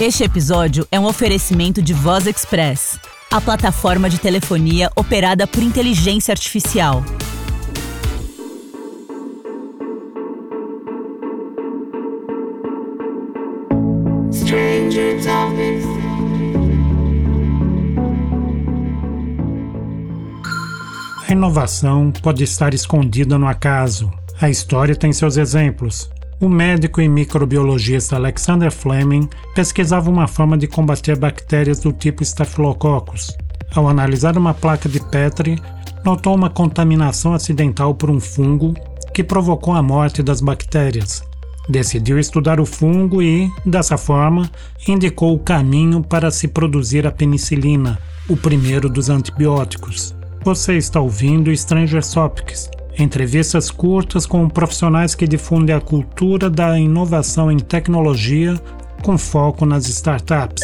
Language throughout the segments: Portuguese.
Este episódio é um oferecimento de Voz Express, a plataforma de telefonia operada por inteligência artificial. Stranger Topics. A inovação pode estar escondida no acaso. A história tem seus exemplos. O médico e microbiologista Alexander Fleming pesquisava uma forma de combater bactérias do tipo Staphylococcus. Ao analisar uma placa de Petri, notou uma contaminação acidental por um fungo que provocou a morte das bactérias. Decidiu estudar o fungo e, dessa forma, indicou o caminho para se produzir a penicilina, o primeiro dos antibióticos. Você está ouvindo Stranger Topics, Entrevistas curtas com profissionais que difundem a cultura da inovação em tecnologia com foco nas startups.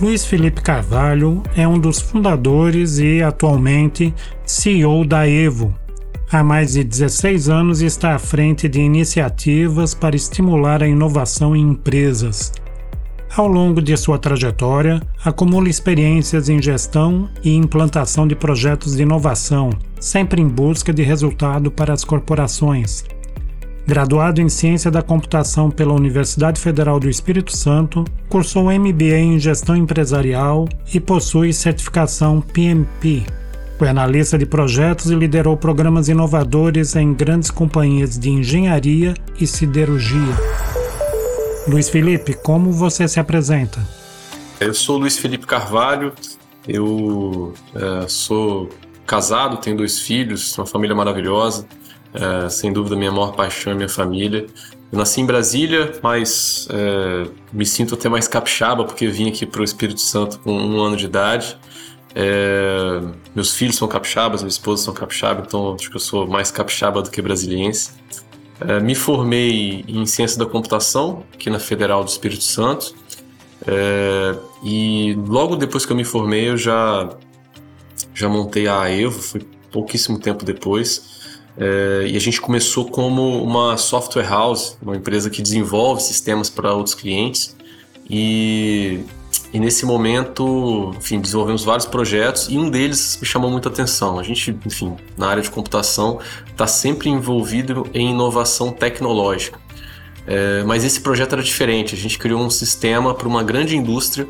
Luiz Felipe Carvalho é um dos fundadores e, atualmente, CEO da Evo. Há mais de 16 anos está à frente de iniciativas para estimular a inovação em empresas, ao longo de sua trajetória, acumula experiências em gestão e implantação de projetos de inovação, sempre em busca de resultado para as corporações. Graduado em Ciência da Computação pela Universidade Federal do Espírito Santo, cursou MBA em Gestão Empresarial e possui certificação PMP. Foi analista de projetos e liderou programas inovadores em grandes companhias de engenharia e siderurgia. Luiz Felipe, como você se apresenta? Eu sou Luiz Felipe Carvalho, eu é, sou casado, tenho dois filhos, uma família maravilhosa, é, sem dúvida minha maior paixão é minha família. Eu nasci em Brasília, mas é, me sinto até mais capixaba porque vim aqui para o Espírito Santo com um ano de idade. Meus filhos são capixabas, minha esposa são capixaba, então acho que eu sou mais capixaba do que brasiliense. É, me formei em ciência da computação aqui na Federal do Espírito Santo. É, e logo depois que eu me formei, eu já, já montei a AEVO, foi pouquíssimo tempo depois. É, e a gente começou como uma software house, uma empresa que desenvolve sistemas para outros clientes. E e nesse momento, enfim, desenvolvemos vários projetos e um deles me chamou muita atenção. A gente, enfim, na área de computação, está sempre envolvido em inovação tecnológica. É, mas esse projeto era diferente. A gente criou um sistema para uma grande indústria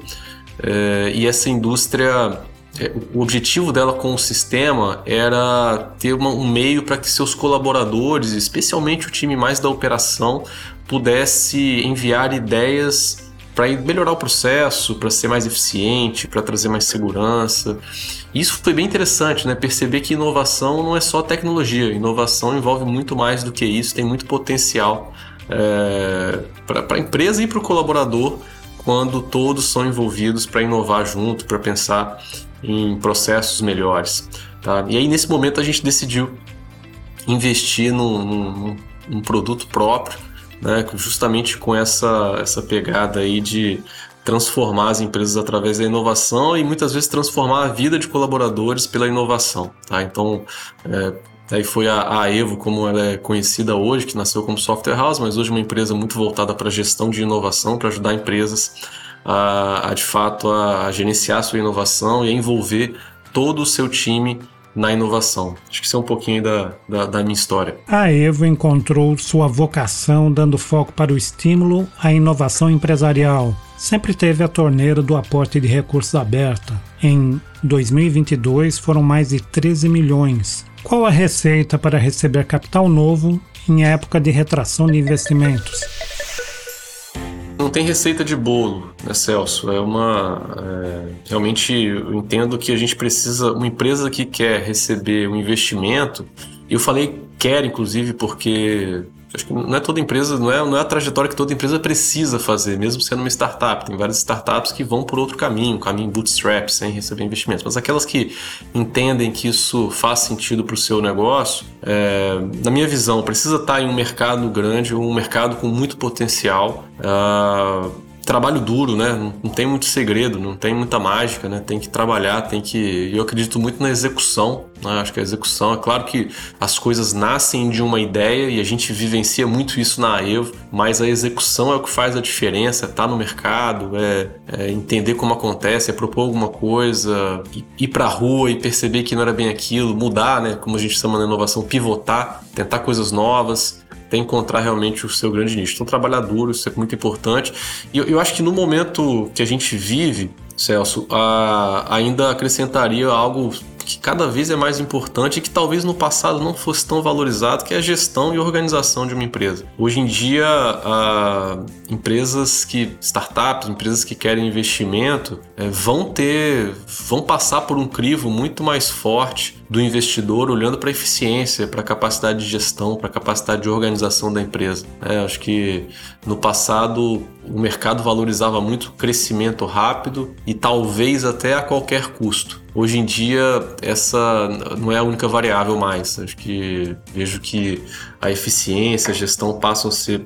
é, e essa indústria, é, o objetivo dela com o sistema era ter uma, um meio para que seus colaboradores, especialmente o time mais da operação, pudesse enviar ideias para melhorar o processo, para ser mais eficiente, para trazer mais segurança. Isso foi bem interessante, né? Perceber que inovação não é só tecnologia, inovação envolve muito mais do que isso, tem muito potencial é, para a empresa e para o colaborador quando todos são envolvidos para inovar junto, para pensar em processos melhores. Tá? E aí, nesse momento, a gente decidiu investir num, num, num produto próprio né, justamente com essa, essa pegada aí de transformar as empresas através da inovação e muitas vezes transformar a vida de colaboradores pela inovação. Tá? Então, é, aí foi a, a, Evo, como ela é conhecida hoje, que nasceu como software house, mas hoje uma empresa muito voltada para gestão de inovação, para ajudar empresas a, a de fato a, a gerenciar sua inovação e a envolver todo o seu time na inovação. Acho que isso é um pouquinho da, da, da, minha história. A Evo encontrou sua vocação dando foco para o estímulo à inovação empresarial. Sempre teve a torneira do aporte de recursos aberta. Em 2022 foram mais de 13 milhões. Qual a receita para receber capital novo em época de retração de investimentos? Não tem receita de bolo, né, Celso? É uma. É, realmente, eu entendo que a gente precisa. Uma empresa que quer receber um investimento, eu falei quer, inclusive, porque acho que não é toda empresa, não é, não é a trajetória que toda empresa precisa fazer, mesmo sendo uma startup. Tem várias startups que vão por outro caminho, caminho bootstrap, sem receber investimentos. Mas aquelas que entendem que isso faz sentido para o seu negócio, é, na minha visão, precisa estar em um mercado grande, um mercado com muito potencial. Uh, trabalho duro, né? Não, tem muito segredo, não tem muita mágica, né? Tem que trabalhar, tem que. Eu acredito muito na execução Né? Acho que a execução, é claro que as coisas nascem de uma ideia e a gente vivencia muito isso na Evo, mas a execução é o que faz a diferença, é tá no mercado, é, é, entender como acontece, é propor alguma coisa, ir para a rua e perceber que não era bem aquilo, mudar, né? Como a gente chama na inovação, pivotar, tentar coisas novas até encontrar realmente o seu grande nicho. Então, trabalhar duro, isso é muito importante. E eu, eu acho que no momento que a gente vive, Celso, a, ainda acrescentaria algo que cada vez é mais importante e que talvez no passado não fosse tão valorizado, que é a gestão e organização de uma empresa. Hoje em dia, a, empresas que startups, empresas que querem investimento, é, vão ter, vão passar por um crivo muito mais forte do investidor olhando para a eficiência, para a capacidade de gestão, para a capacidade de organização da empresa. É, acho que no passado o mercado valorizava muito crescimento rápido e talvez até a qualquer custo. Hoje em dia essa não é a única variável mais. Acho que vejo que a eficiência, a gestão passam a ser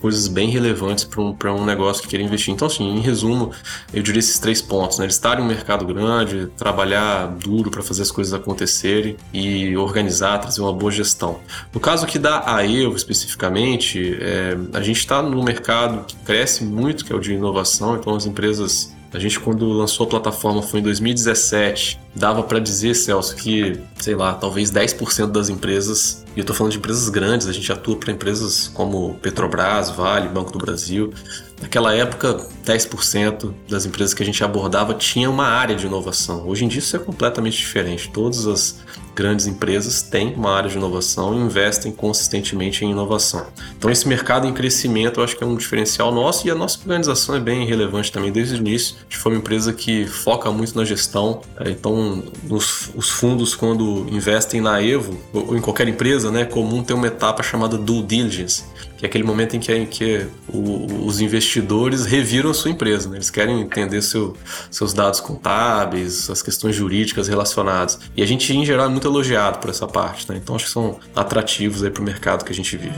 coisas bem relevantes para um, um negócio que queira investir. Então, assim, em resumo, eu diria esses três pontos: né? estar em um mercado grande, trabalhar duro para fazer as coisas acontecerem e organizar, trazer uma boa gestão. No caso aqui da AEVO especificamente, é, a gente está no mercado que cresce muito, que é o de inovação, então as empresas a gente, quando lançou a plataforma, foi em 2017. Dava para dizer, Celso, que, sei lá, talvez 10% das empresas, e eu tô falando de empresas grandes, a gente atua para empresas como Petrobras, Vale, Banco do Brasil. Naquela época, 10% das empresas que a gente abordava tinha uma área de inovação. Hoje em dia isso é completamente diferente. Todas as grandes empresas têm uma área de inovação e investem consistentemente em inovação. Então esse mercado em crescimento eu acho que é um diferencial nosso e a nossa organização é bem relevante também desde o início. A gente foi uma empresa que foca muito na gestão, é, então nos, os fundos quando investem na Evo ou em qualquer empresa, né, é comum ter uma etapa chamada due diligence, que é aquele momento em que, em que o, os investidores reviram a sua empresa, né? eles querem entender seu, seus dados contábeis, as questões jurídicas relacionadas. E a gente em geral é muito elogiado por essa parte, né? Então acho que são atrativos para o mercado que a gente vive.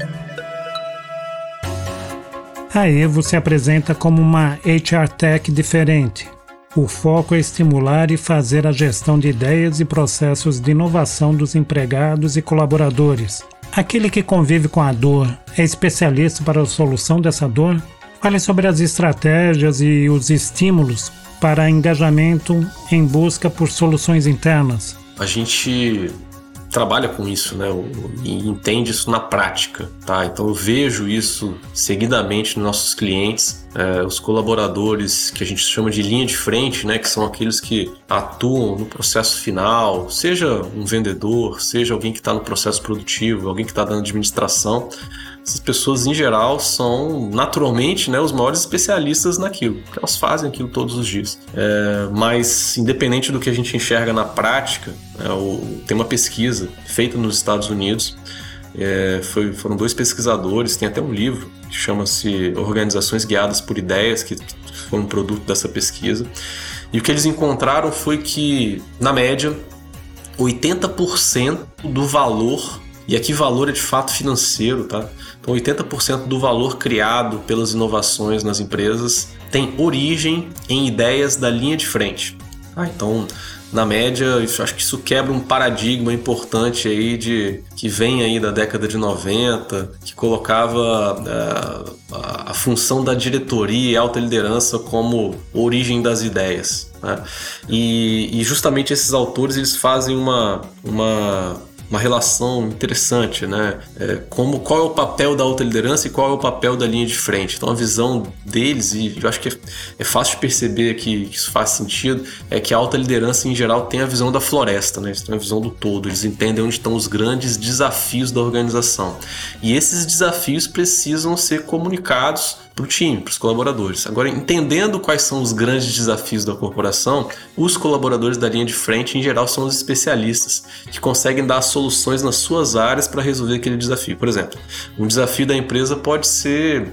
A Evo se apresenta como uma HR Tech diferente. O foco é estimular e fazer a gestão de ideias e processos de inovação dos empregados e colaboradores. Aquele que convive com a dor é especialista para a solução dessa dor? Fale sobre as estratégias e os estímulos para engajamento em busca por soluções internas a gente trabalha com isso, né? E entende isso na prática, tá? Então eu vejo isso seguidamente nos nossos clientes, é, os colaboradores que a gente chama de linha de frente, né? Que são aqueles que atuam no processo final, seja um vendedor, seja alguém que está no processo produtivo, alguém que está dando administração essas pessoas em geral são naturalmente né, os maiores especialistas naquilo, porque elas fazem aquilo todos os dias. É, mas independente do que a gente enxerga na prática, é, o, tem uma pesquisa feita nos Estados Unidos. É, foi, foram dois pesquisadores, tem até um livro que chama-se Organizações Guiadas por Ideias, que foi um produto dessa pesquisa. E o que eles encontraram foi que, na média, 80% do valor, e aqui valor é de fato financeiro, tá? Então, 80% do valor criado pelas inovações nas empresas tem origem em ideias da linha de frente. Ah, então, na média, acho que isso quebra um paradigma importante aí de que vem aí da década de 90, que colocava uh, a, a, função da diretoria e alta liderança como origem das ideias. Né? E, e justamente esses autores eles fazem uma, uma uma relação interessante, né? É, como qual é o papel da alta liderança e qual é o papel da linha de frente. Então a visão deles e eu acho que é, é fácil de perceber que, que, isso faz sentido é que a alta liderança em geral tem a visão da floresta, né? Eles têm a visão do todo. Eles entendem onde estão os grandes desafios da organização e esses desafios precisam ser comunicados para o time, para os colaboradores. Agora, entendendo quais são os grandes desafios da corporação, os colaboradores da linha de frente, em geral, são os especialistas que conseguem dar soluções nas suas áreas para resolver aquele desafio. Por exemplo, um desafio da empresa pode ser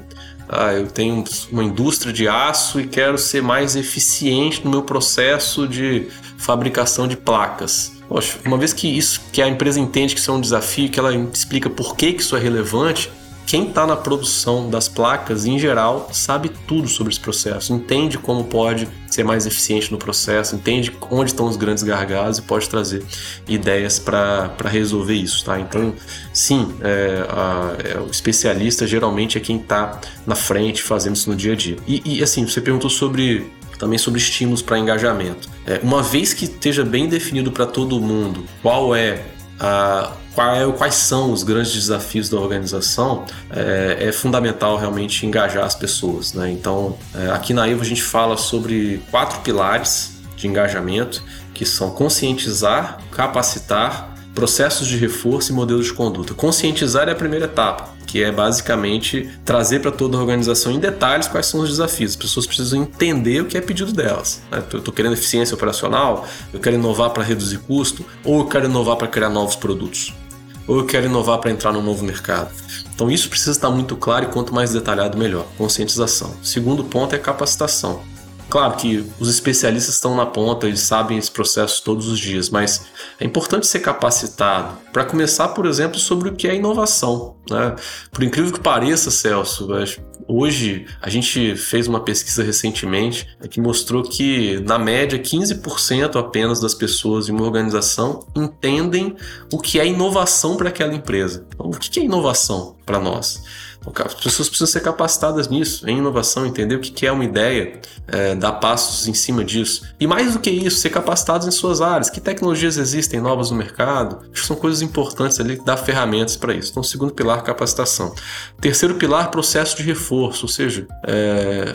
ah, eu tenho uma indústria de aço e quero ser mais eficiente no meu processo de fabricação de placas. Poxa, uma vez que isso, que a empresa entende que isso é um desafio, que ela explica por que, que isso é relevante, quem está na produção das placas, em geral, sabe tudo sobre esse processo, entende como pode ser mais eficiente no processo, entende onde estão os grandes gargalos e pode trazer ideias para resolver isso, tá? Então, sim, é, a, é, o especialista geralmente é quem está na frente fazendo isso no dia a dia. E, e assim, você perguntou sobre também sobre estímulos para engajamento. É, uma vez que esteja bem definido para todo mundo qual é a é, quais são os grandes desafios da organização, é, é fundamental realmente engajar as pessoas. Né? Então, é, aqui na Evo a gente fala sobre quatro pilares de engajamento, que são conscientizar, capacitar, processos de reforço e modelos de conduta. Conscientizar é a primeira etapa que é basicamente trazer para toda a organização em detalhes quais são os desafios. As pessoas precisam entender o que é pedido delas. Né? Eu estou querendo eficiência operacional, eu quero inovar para reduzir custo, ou eu quero inovar para criar novos produtos, ou eu quero inovar para entrar num novo mercado. Então isso precisa estar muito claro e quanto mais detalhado, melhor. Conscientização. Segundo ponto é capacitação. Claro que os especialistas estão na ponta, eles sabem esse processo todos os dias, mas é importante ser capacitado. Para começar, por exemplo, sobre o que é inovação. Né? Por incrível que pareça, Celso, hoje a gente fez uma pesquisa recentemente que mostrou que, na média, 15% apenas das pessoas em uma organização entendem o que é inovação para aquela empresa. Então, o que é inovação para nós? As pessoas precisam ser capacitadas nisso, em inovação, entender o que é uma ideia, é, dar passos em cima disso. E mais do que isso, ser capacitados em suas áreas. Que tecnologias existem novas no mercado? Acho que são coisas importantes ali, dar ferramentas para isso. Então, segundo pilar, capacitação. Terceiro pilar, processo de reforço, ou seja, é,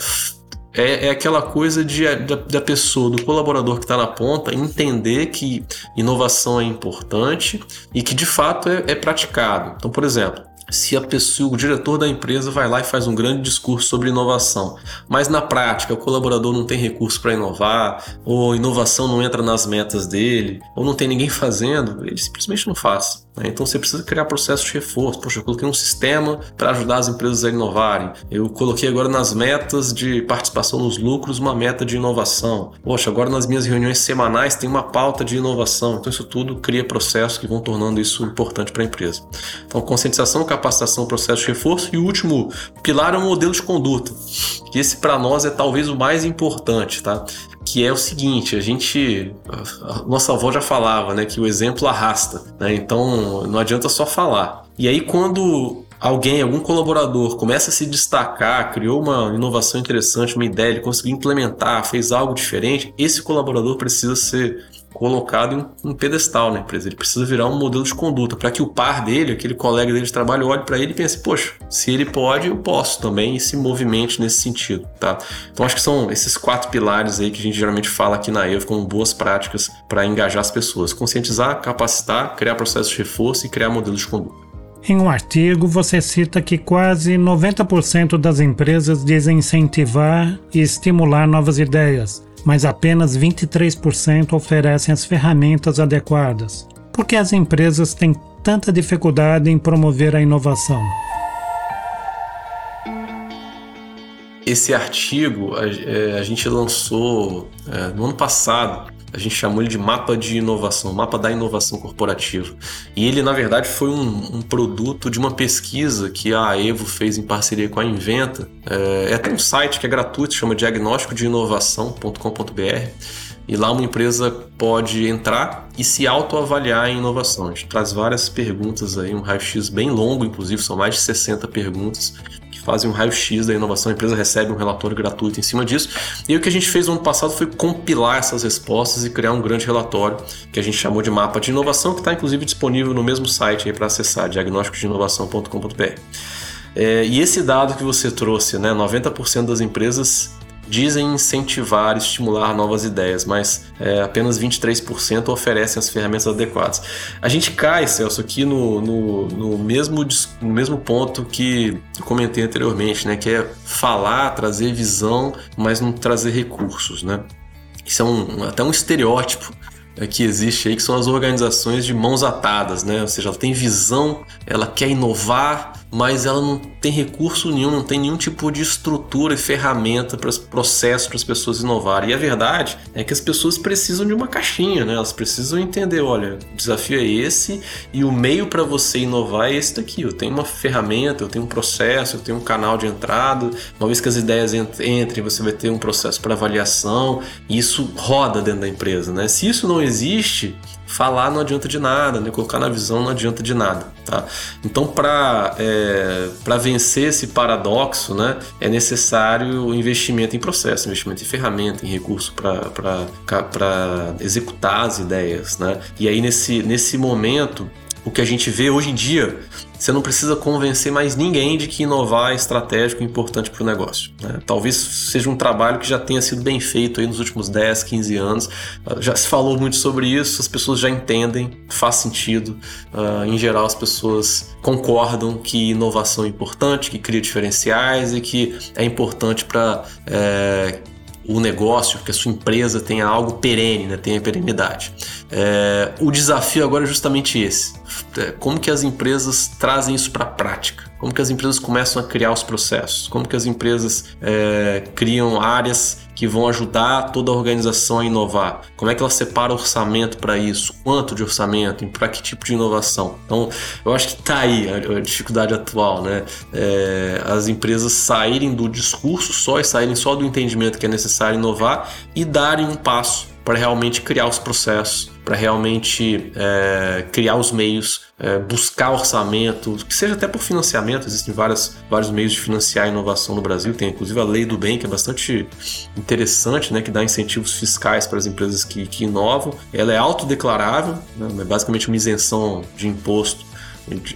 é, é, aquela coisa de, da, da, pessoa, do colaborador que está na ponta, entender que inovação é importante e que de fato é, é praticado. Então, por exemplo, se a pessoa, o diretor da empresa vai lá e faz um grande discurso sobre inovação, mas na prática o colaborador não tem recurso para inovar, ou inovação não entra nas metas dele, ou não tem ninguém fazendo, ele simplesmente não faz. Né? Então você precisa criar processos de reforço. Poxa, eu coloquei um sistema para ajudar as empresas a inovarem. Eu coloquei agora nas metas de participação nos lucros uma meta de inovação. Poxa, agora nas minhas reuniões semanais tem uma pauta de inovação. Então isso tudo cria processos que vão tornando isso importante para a empresa. Então conscientização, capacitação, processo de reforço e o último pilar é o modelo de conduta. Que esse para nós é talvez o mais importante, tá? que é o seguinte, a gente, a nossa avó já falava, né, que o exemplo arrasta, né? Então não adianta só falar. E aí quando alguém, algum colaborador começa a se destacar, criou uma inovação interessante, uma ideia, ele conseguiu implementar, fez algo diferente, esse colaborador precisa ser colocado em um pedestal na empresa. Ele precisa virar um modelo de conduta para que o par dele, aquele colega dele de trabalho, olhe para ele e pense: poxa, se ele pode, eu posso também e se movimente nesse sentido, tá? Então acho que são esses quatro pilares aí que a gente geralmente fala aqui na EVO como boas práticas para engajar as pessoas: conscientizar, capacitar, criar processos de reforço e criar modelos de conduta. Em um artigo, você cita que quase 90% das empresas dizem incentivar e estimular novas ideias, mas apenas 23% oferecem as ferramentas adequadas. Por que as empresas têm tanta dificuldade em promover a inovação? Esse artigo a, é, a gente lançou é, no ano passado a gente chamou ele de mapa de inovação, mapa da inovação corporativa. E ele, na verdade, foi um, um produto de uma pesquisa que a Evo fez em parceria com a Inventa. É, é até um site que é gratuito, chama diagnóstico de inovação.com.br. E lá uma empresa pode entrar e se autoavaliar em inovação. A gente traz várias perguntas aí, um raio-x bem longo, inclusive, são mais de 60 perguntas fazem um raio-x da inovação, a empresa recebe um relatório gratuito em cima disso. E o que a gente fez no ano passado foi compilar essas respostas e criar um grande relatório que a gente chamou de mapa de inovação, que está inclusive disponível no mesmo site para acessar, diagnósticodinovação.com.br. É, e esse dado que você trouxe, né, 90% das empresas dizem incentivar e estimular novas ideias, mas é, apenas 23% oferecem as ferramentas adequadas. A gente cai, Celso, aqui no, no, no, mesmo, no mesmo ponto que eu comentei anteriormente, né, que é falar, trazer visão, mas não trazer recursos. Né? Isso é um, até um estereótipo é, que existe aí, que são as organizações de mãos atadas, né? Ou seja, ela tem visão, ela quer inovar, mas ela não tem recurso nenhum, não tem nenhum tipo de estrutura e ferramenta para processo para as pessoas inovarem. E a verdade é que as pessoas precisam de uma caixinha, né? Elas precisam entender, olha, o desafio é esse e o meio para você inovar é esse daqui. Eu tenho uma ferramenta, eu tenho um processo, eu tenho um canal de entrada. Uma vez que as ideias entrem, você vai ter um processo para avaliação e isso roda dentro da empresa, né? Se isso não existe, falar não adianta de nada, né? colocar na visão não adianta de nada. Tá? Então, para é, vencer esse paradoxo, né, é necessário investimento em processo, investimento em ferramenta, em recurso para executar as ideias. Né? E aí, nesse, nesse momento, o que a gente vê hoje em dia, você não precisa convencer mais ninguém de que inovar é estratégico e importante para o negócio. Né? Talvez seja um trabalho que já tenha sido bem feito aí nos últimos 10, 15 anos. Já se falou muito sobre isso, as pessoas já entendem, faz sentido. Uh, em geral, as pessoas concordam que inovação é importante, que cria diferenciais e que é importante para é, o negócio, que a sua empresa tenha algo perene, né? tenha perenidade. É, o desafio agora é justamente esse. É, como que as empresas trazem isso para a prática? Como que as empresas começam a criar os processos? Como que as empresas é, criam áreas que vão ajudar toda a organização a inovar? Como é que ela separa orçamento para isso? Quanto de orçamento? Para que tipo de inovação? Então, eu acho que está aí a, a, dificuldade atual, né? É, as empresas saírem do discurso só e saírem só do entendimento que é necessário inovar e darem um passo para realmente criar os processos, para realmente é, criar os meios, é, buscar orçamento, que seja até por financiamento. Existem várias, vários meios de financiar a inovação no Brasil. Tem inclusive a Lei do Bem, que é bastante interessante, né, que dá incentivos fiscais para as empresas que, que inovam. Ela é autodeclarável, né, é basicamente uma isenção de imposto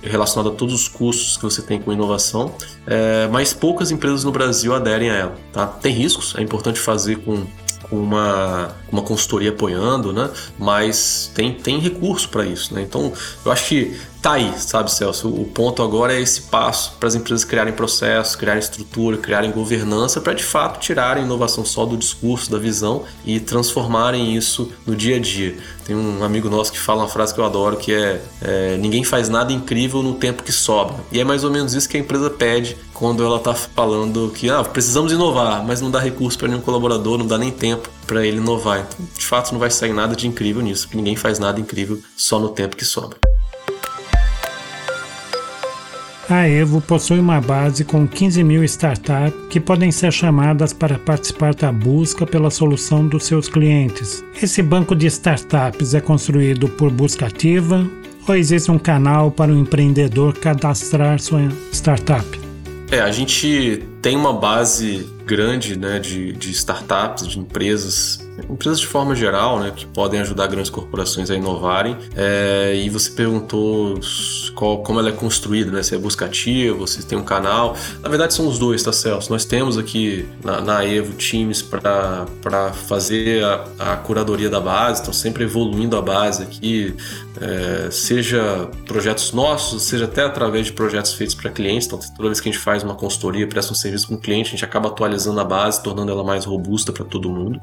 relacionado a todos os custos que você tem com inovação, é, mas poucas empresas no Brasil aderem a ela. Tá? Tem riscos, é importante fazer com com uma, uma consultoria apoiando, né? Mas tem, tem recurso para isso, né? Então, eu acho que tá aí, sabe, Celso? O ponto agora é esse passo para as empresas criarem processos, criarem estrutura, criarem governança para de fato tirarem inovação só do discurso, da visão e transformarem isso no dia a dia. Tem um amigo nosso que fala uma frase que eu adoro que é, é ninguém faz nada incrível no tempo que sobra. E é mais ou menos isso que a empresa pede quando ela está falando que ah, precisamos inovar, mas não dá recurso para nenhum colaborador, não dá nem tempo para ele inovar. Então, de fato, não vai sair nada de incrível nisso, porque ninguém faz nada incrível só no tempo que sobra. A Evo possui uma base com 15 mil startups que podem ser chamadas para participar da busca pela solução dos seus clientes. Esse banco de startups é construído por busca ativa ou existe um canal para o empreendedor cadastrar sua startup? É, a gente tem uma base grande né, de, de startups, de empresas empresas de forma geral, né, que podem ajudar grandes corporações a inovarem. É, e você perguntou qual, como ela é construída, né, se é busca ativa, se tem um canal. Na verdade, são os dois, tá, Celso? Nós temos aqui na, na Evo times para fazer a, a, curadoria da base, estão sempre evoluindo a base aqui, é, seja projetos nossos, seja até através de projetos feitos para clientes. Então, toda vez que a gente faz uma consultoria, presta um serviço para um cliente, a gente acaba atualizando a base, tornando ela mais robusta para todo mundo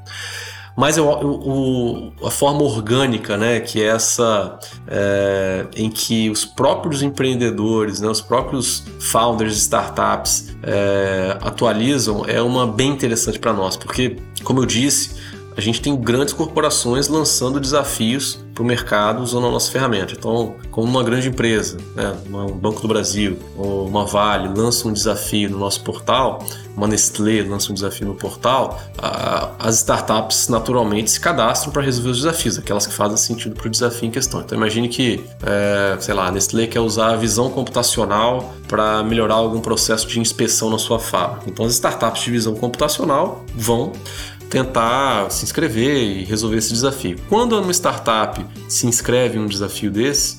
mas eu, eu, a forma orgânica, né, que é essa é, em que os próprios empreendedores, né, os próprios founders de startups é, atualizam, é uma bem interessante para nós, porque, como eu disse, a gente tem grandes corporações lançando desafios para o mercado usando a nossa ferramenta. Então, como uma grande empresa, né, um Banco do Brasil ou uma Vale lança um desafio no nosso portal, uma Nestlé lança um desafio no portal, a, as startups naturalmente se cadastram para resolver os desafios, aquelas que fazem sentido para o desafio em questão. Então, imagine que, é, sei lá, a Nestlé quer usar a visão computacional para melhorar algum processo de inspeção na sua fábrica. Então, as startups de visão computacional vão tentar se inscrever e resolver esse desafio. Quando uma startup se inscreve em um desafio desse,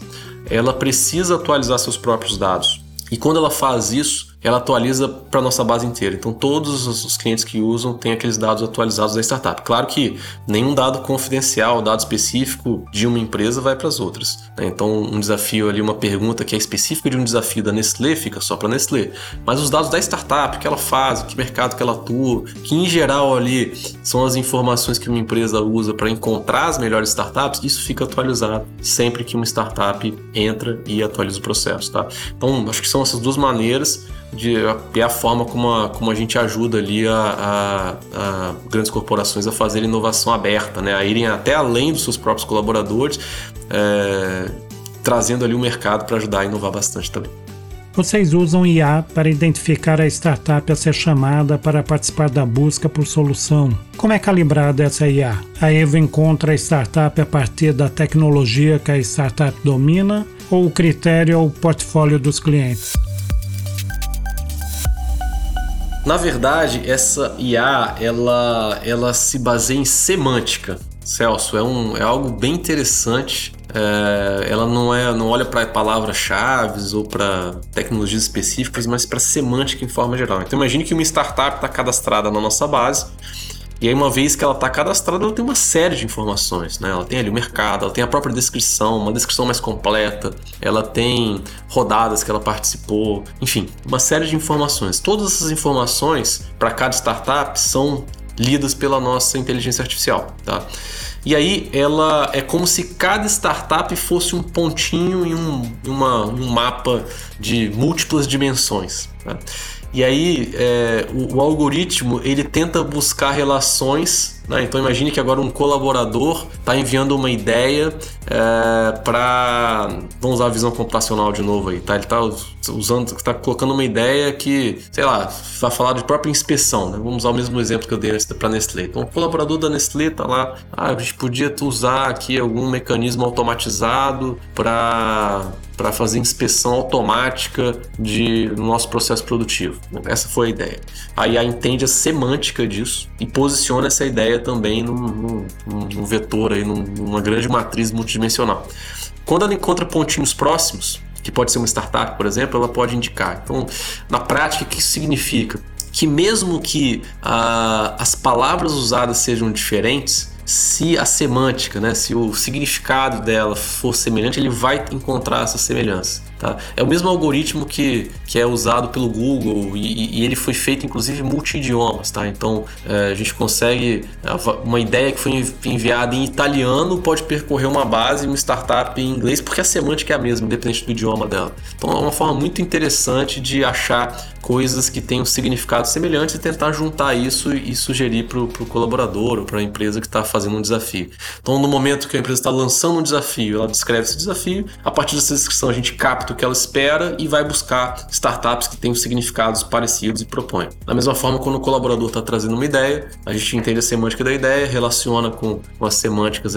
ela precisa atualizar seus próprios dados. E quando ela faz isso, ela atualiza para nossa base inteira. Então todos os clientes que usam têm aqueles dados atualizados da startup. Claro que nenhum dado confidencial, dado específico de uma empresa vai para as outras. Né? Então um desafio ali, uma pergunta que é específica de um desafio da Nestlé fica só para Nestlé. Mas os dados da startup, que ela faz, que mercado que ela atua, que em geral ali são as informações que uma empresa usa para encontrar as melhores startups, isso fica atualizado sempre que uma startup entra e atualiza o processo, tá? Então acho que são essas duas maneiras de é a forma como a, como a gente ajuda ali a, a, a, grandes corporações a fazer inovação aberta, né? a irem até além dos seus próprios colaboradores, é, trazendo ali o mercado para ajudar a inovar bastante também. Vocês usam IA para identificar a startup a ser chamada para participar da busca por solução. Como é calibrada essa IA? A Evo encontra a startup a partir da tecnologia que a startup domina ou o critério é o portfólio dos clientes? Na verdade, essa IA ela, ela se baseia em semântica. Celso, é, um, é algo bem interessante. É, ela não é não olha para palavras-chave ou para tecnologias específicas, mas para semântica em forma geral. Então imagine que uma startup está cadastrada na nossa base e aí, uma vez que ela está cadastrada, ela tem uma série de informações, né? Ela tem ali o mercado, ela tem a própria descrição, uma descrição mais completa, ela tem rodadas que ela participou, enfim, uma série de informações. Todas essas informações para cada startup são lidas pela nossa inteligência artificial, tá? E aí ela é como se cada startup fosse um pontinho em um, uma, um mapa de múltiplas dimensões. Tá? E aí é, o, o, algoritmo ele tenta buscar relações. Né? Então imagine que agora um colaborador está enviando uma ideia é, para vamos usar a visão computacional de novo aí, tá? Ele está usando, está colocando uma ideia que, sei lá, vai falar de própria inspeção. Né? Vamos usar o mesmo exemplo que eu dei para Nestlé. Então o colaborador da Nestlé está lá, ah, a gente podia usar aqui algum mecanismo automatizado para para fazer inspeção automática de, no nosso processo produtivo. Essa foi a ideia. Aí a entende a semântica disso e posiciona essa ideia também num, num, num vetor, aí, numa grande matriz multidimensional. Quando ela encontra pontinhos próximos, que pode ser uma startup, por exemplo, ela pode indicar. Então, na prática, o que isso significa? Que mesmo que ah, as palavras usadas sejam diferentes, se a semântica, né, se o significado dela for semelhante, ele vai encontrar essa semelhança. Tá? É o mesmo algoritmo que, que é usado pelo Google e, e ele foi feito inclusive multi-idiomas. Tá? Então é, a gente consegue. Uma ideia que foi enviada em italiano pode percorrer uma base, uma startup em inglês, porque a semântica é a mesma, independente do idioma dela. Então é uma forma muito interessante de achar coisas que tenham significados semelhantes e tentar juntar isso e sugerir para o colaborador ou para a empresa que está fazendo um desafio. Então, no momento que a empresa está lançando um desafio, ela descreve esse desafio, a partir dessa descrição a gente capta o que ela espera e vai buscar startups que tenham significados parecidos e propõe. Da mesma forma, quando o colaborador está trazendo uma ideia, a gente entende a semântica da ideia, relaciona com, com as semânticas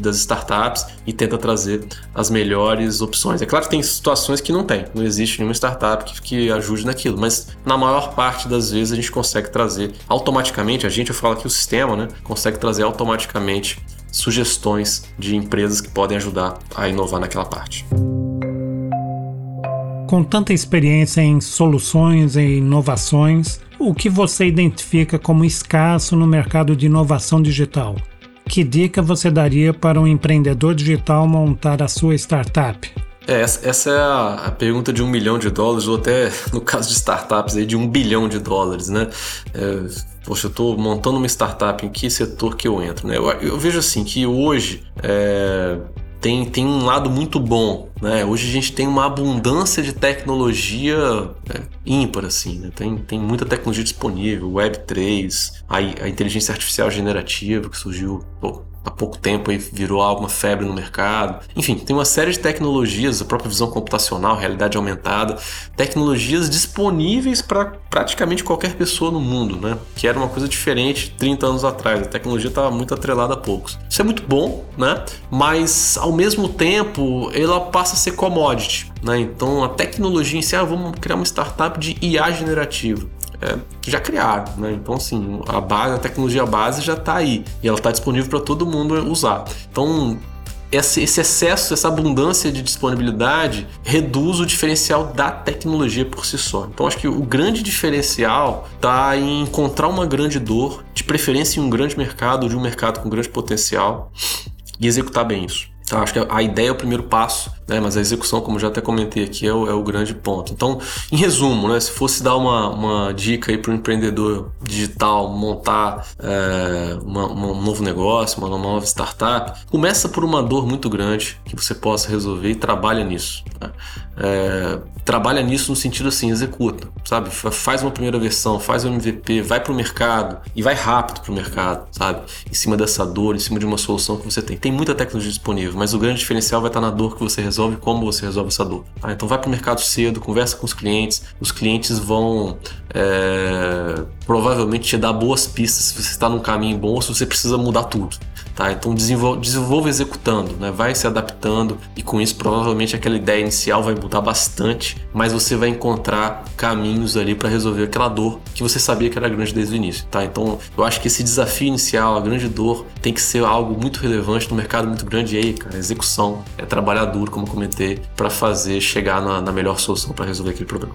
das startups e tenta trazer as melhores opções. É claro que tem situações que não tem, não existe nenhuma startup que, que ajude naquilo mas na maior parte das vezes a gente consegue trazer automaticamente, a gente, eu falo aqui o sistema, né, consegue trazer automaticamente sugestões de empresas que podem ajudar a inovar naquela parte. Com tanta experiência em soluções e inovações, o que você identifica como escasso no mercado de inovação digital? Que dica você daria para um empreendedor digital montar a sua startup? É, essa é a, pergunta de um milhão de dólares, ou até no caso de startups aí, de um bilhão de dólares, né? É, poxa, eu estou montando uma startup, em que setor que eu entro, né? Eu, eu vejo assim que hoje é, tem, tem um lado muito bom, né? Hoje a gente tem uma abundância de tecnologia é, ímpar, assim, né? Tem, tem muita tecnologia disponível, Web3, a, a inteligência artificial generativa que surgiu, pô, há pouco tempo aí virou alguma febre no mercado. Enfim, tem uma série de tecnologias, a própria visão computacional, realidade aumentada, tecnologias disponíveis para praticamente qualquer pessoa no mundo, né? Que era uma coisa diferente 30 anos atrás. A tecnologia estava muito atrelada a poucos. Isso é muito bom, né? Mas ao mesmo tempo, ela passa a ser commodity, né? Então a tecnologia em si, ah, vamos criar uma startup de IA generativa é, já criaram, né? Então, assim, a base, a tecnologia base já está aí e ela está disponível para todo mundo usar. Então, esse excesso, essa abundância de disponibilidade reduz o diferencial da tecnologia por si só. Então acho que o grande diferencial está em encontrar uma grande dor, de preferência em um grande mercado, de um mercado com grande potencial, e executar bem isso. Então, acho que a ideia é o primeiro passo, né? mas a execução, como já até comentei aqui, é o, é o grande ponto. Então, em resumo, né? se fosse dar uma, uma dica para o empreendedor digital montar é, uma, uma, um novo negócio, uma, uma, nova startup, começa por uma dor muito grande que você possa resolver e trabalha nisso. Né? É, trabalha nisso no sentido assim, executa, sabe? Faz uma primeira versão, faz um MVP, vai para o mercado e vai rápido para o mercado, sabe? Em cima dessa dor, em cima de uma solução que você tem. Tem muita tecnologia disponível, mas o grande diferencial vai estar na dor que você resolve, como você resolve essa dor. Tá? Então vai para o mercado cedo, conversa com os clientes, os clientes vão é, provavelmente te dar boas pistas se você está num caminho bom ou se você precisa mudar tudo. Tá? Então desenvolva, desenvolva executando, né? vai se adaptando e com isso provavelmente aquela ideia inicial vai mudar bastante, mas você vai encontrar caminhos ali para resolver aquela dor que você sabia que era grande desde o início. Tá? Então eu acho que esse desafio inicial, a grande dor, tem que ser algo muito relevante no mercado muito grande. E aí, cara, execução é trabalhar duro, como comentei, para fazer chegar na, na melhor solução para resolver aquele problema.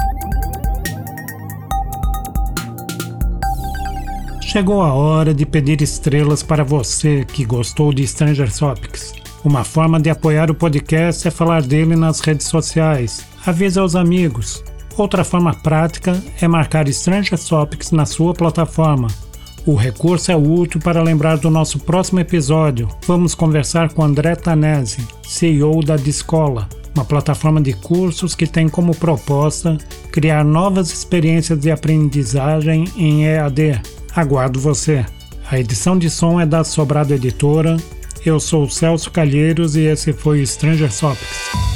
Chegou a hora de pedir estrelas para você que gostou de Stranger Topics. Uma forma de apoiar o podcast é falar dele nas redes sociais. Avise aos amigos. Outra forma prática é marcar Stranger Topics na sua plataforma. O recurso é útil para lembrar do nosso próximo episódio. Vamos conversar com André Tanese, CEO da Discola, uma plataforma de cursos que tem como proposta criar novas experiências de aprendizagem em EAD. Aguardo você. A edição de som é da Sobrado Editora. Eu sou Celso Calheiros e esse foi Stranger Topics.